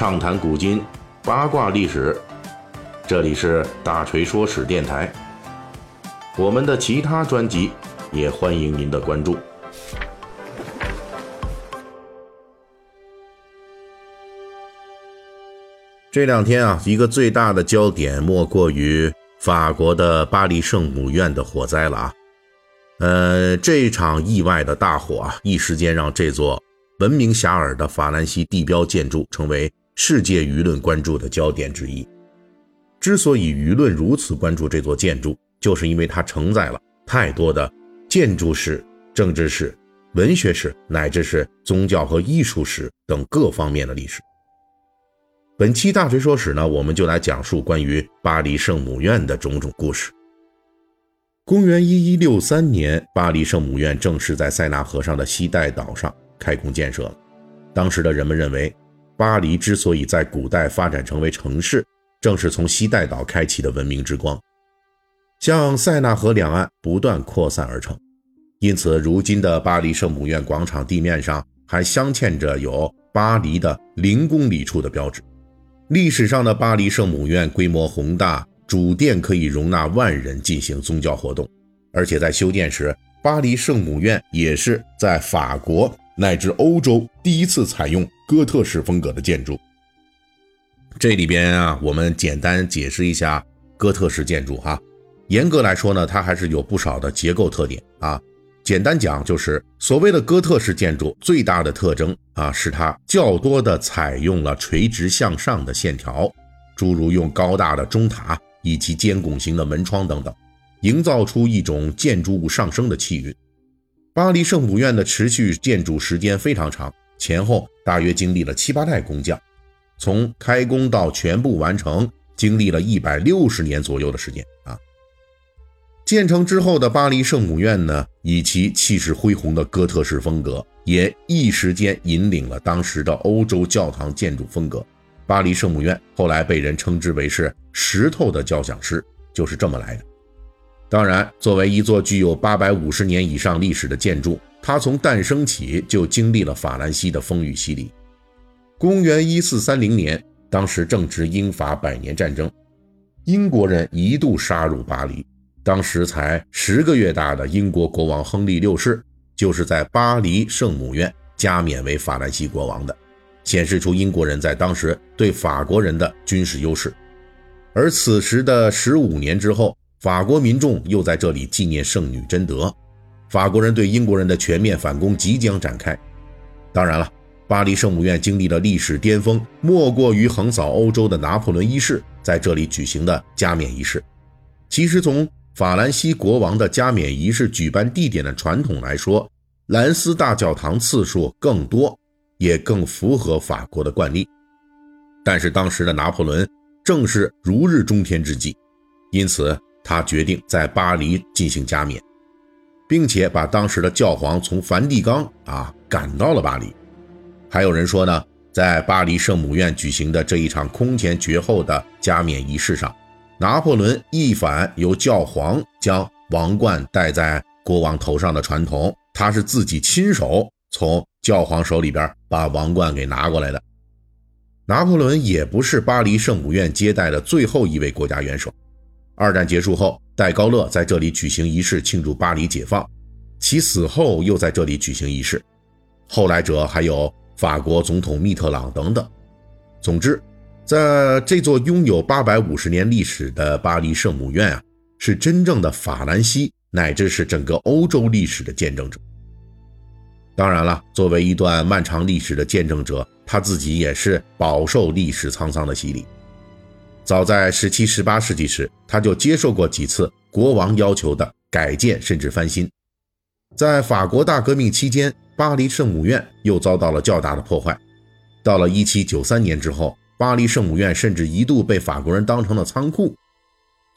畅谈古今，八卦历史。这里是大锤说史电台。我们的其他专辑也欢迎您的关注。这两天啊，一个最大的焦点莫过于法国的巴黎圣母院的火灾了啊。呃，这场意外的大火啊，一时间让这座闻名遐迩的法兰西地标建筑成为世界舆论关注的焦点之一。之所以舆论如此关注这座建筑，就是因为它承载了太多的建筑史、政治史、文学史，乃至是宗教和艺术史等各方面的历史。本期大锤说史呢，我们就来讲述关于巴黎圣母院的种种故事。公元一一六三年，巴黎圣母院正式在塞纳河上的西带岛上开工建设。当时的人们认为，巴黎之所以在古代发展成为城市，正是从西带岛开启的文明之光，向塞纳河两岸不断扩散而成。因此，如今的巴黎圣母院广场地面上还镶嵌着有巴黎的零公里处的标志。历史上的巴黎圣母院规模宏大，主殿可以容纳万人进行宗教活动，而且在修建时，巴黎圣母院也是在法国乃至欧洲第一次采用哥特式风格的建筑。这里边啊，我们简单解释一下哥特式建筑哈。严格来说呢，它还是有不少的结构特点啊。简单讲，就是所谓的哥特式建筑最大的特征啊，是它较多的采用了垂直向上的线条，诸如用高大的钟塔以及尖拱形的门窗等等，营造出一种建筑物上升的气韵。巴黎圣母院的持续建筑时间非常长，前后大约经历了七八代工匠，从开工到全部完成，经历了一百六十年左右的时间啊。建成之后的巴黎圣母院呢，以其气势恢宏的哥特式风格，也一时间引领了当时的欧洲教堂建筑风格。巴黎圣母院后来被人称之为是“石头的交响诗”，就是这么来的。当然，作为一座具有八百五十年以上历史的建筑，它从诞生起就经历了法兰西的风雨洗礼。公元一四三零年，当时正值英法百年战争，英国人一度杀入巴黎。当时才十个月大的英国国王亨利六世，就是在巴黎圣母院加冕为法兰西国王的，显示出英国人在当时对法国人的军事优势。而此时的十五年之后，法国民众又在这里纪念圣女贞德，法国人对英国人的全面反攻即将展开。当然了，巴黎圣母院经历了历史巅峰，莫过于横扫欧洲的拿破仑一世在这里举行的加冕仪式。其实从法兰西国王的加冕仪式举办地点的传统来说，兰斯大教堂次数更多，也更符合法国的惯例。但是当时的拿破仑正是如日中天之际，因此他决定在巴黎进行加冕，并且把当时的教皇从梵蒂冈啊赶到了巴黎。还有人说呢，在巴黎圣母院举行的这一场空前绝后的加冕仪式上。拿破仑一反由教皇将王冠戴在国王头上的传统，他是自己亲手从教皇手里边把王冠给拿过来的。拿破仑也不是巴黎圣母院接待的最后一位国家元首。二战结束后，戴高乐在这里举行仪式庆祝巴黎解放，其死后又在这里举行仪式。后来者还有法国总统密特朗等等。总之。在这座拥有八百五十年历史的巴黎圣母院啊，是真正的法兰西乃至是整个欧洲历史的见证者。当然了，作为一段漫长历史的见证者，他自己也是饱受历史沧桑的洗礼。早在十七、十八世纪时，他就接受过几次国王要求的改建甚至翻新。在法国大革命期间，巴黎圣母院又遭到了较大的破坏。到了一七九三年之后。巴黎圣母院甚至一度被法国人当成了仓库。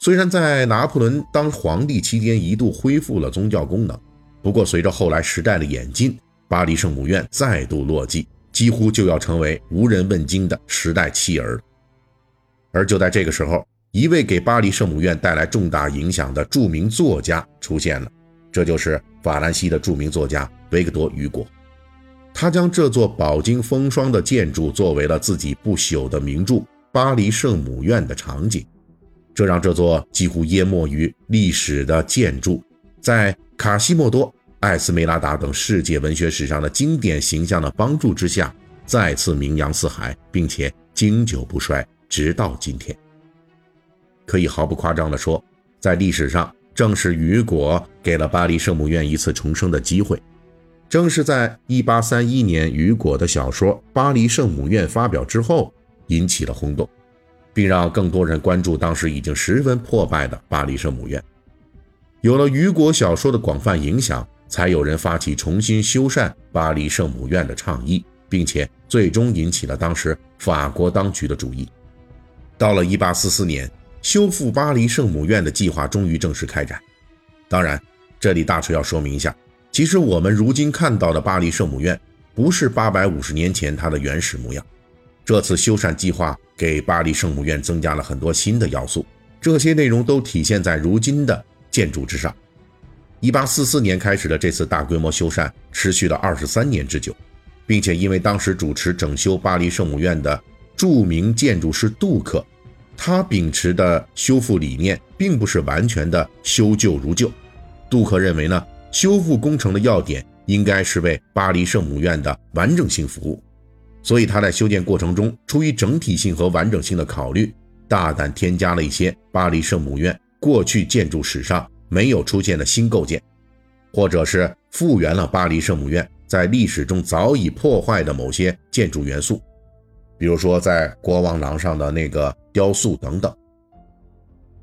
虽然在拿破仑当皇帝期间一度恢复了宗教功能，不过随着后来时代的演进，巴黎圣母院再度落寂，几乎就要成为无人问津的时代弃儿。而就在这个时候，一位给巴黎圣母院带来重大影响的著名作家出现了，这就是法兰西的著名作家维克多·雨果。他将这座饱经风霜的建筑作为了自己不朽的名著《巴黎圣母院》的场景，这让这座几乎淹没于历史的建筑，在卡西莫多、艾斯梅拉达等世界文学史上的经典形象的帮助之下，再次名扬四海，并且经久不衰，直到今天。可以毫不夸张地说，在历史上，正是雨果给了巴黎圣母院一次重生的机会。正是在1831年，雨果的小说《巴黎圣母院》发表之后，引起了轰动，并让更多人关注当时已经十分破败的巴黎圣母院。有了雨果小说的广泛影响，才有人发起重新修缮巴黎圣母院的倡议，并且最终引起了当时法国当局的注意。到了1844年。修复巴黎圣母院的计划终于正式开展。当然，这里大锤要说明一下，其实我们如今看到的巴黎圣母院，不是八百五十年前它的原始模样。这次修缮计划给巴黎圣母院增加了很多新的要素，这些内容都体现在如今的建筑之上。一八四四年开始的这次大规模修缮，持续了二十三年之久，并且因为当时主持整修巴黎圣母院的著名建筑师杜克。他秉持的修复理念并不是完全的修旧如旧。杜克认为呢，修复工程的要点应该是为巴黎圣母院的完整性服务，所以他在修建过程中，出于整体性和完整性的考虑，大胆添加了一些巴黎圣母院过去建筑史上没有出现的新构件，或者是复原了巴黎圣母院在历史中早已破坏的某些建筑元素。比如说，在国王廊上的那个雕塑等等，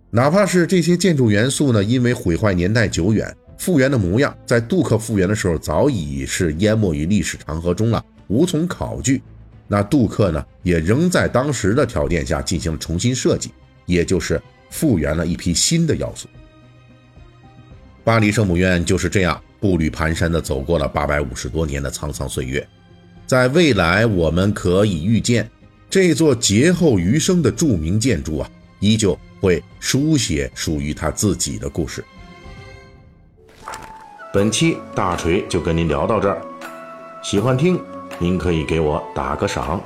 哪怕是这些建筑元素呢，因为毁坏年代久远，复原的模样在杜克复原的时候早已是淹没于历史长河中了，无从考据。那杜克呢，也仍在当时的条件下进行了重新设计，也就是复原了一批新的要素。巴黎圣母院就是这样步履蹒跚地走过了八百五十多年的沧桑岁月。在未来，我们可以预见，这座劫后余生的著名建筑啊，依旧会书写属于他自己的故事。本期大锤就跟您聊到这儿，喜欢听，您可以给我打个赏。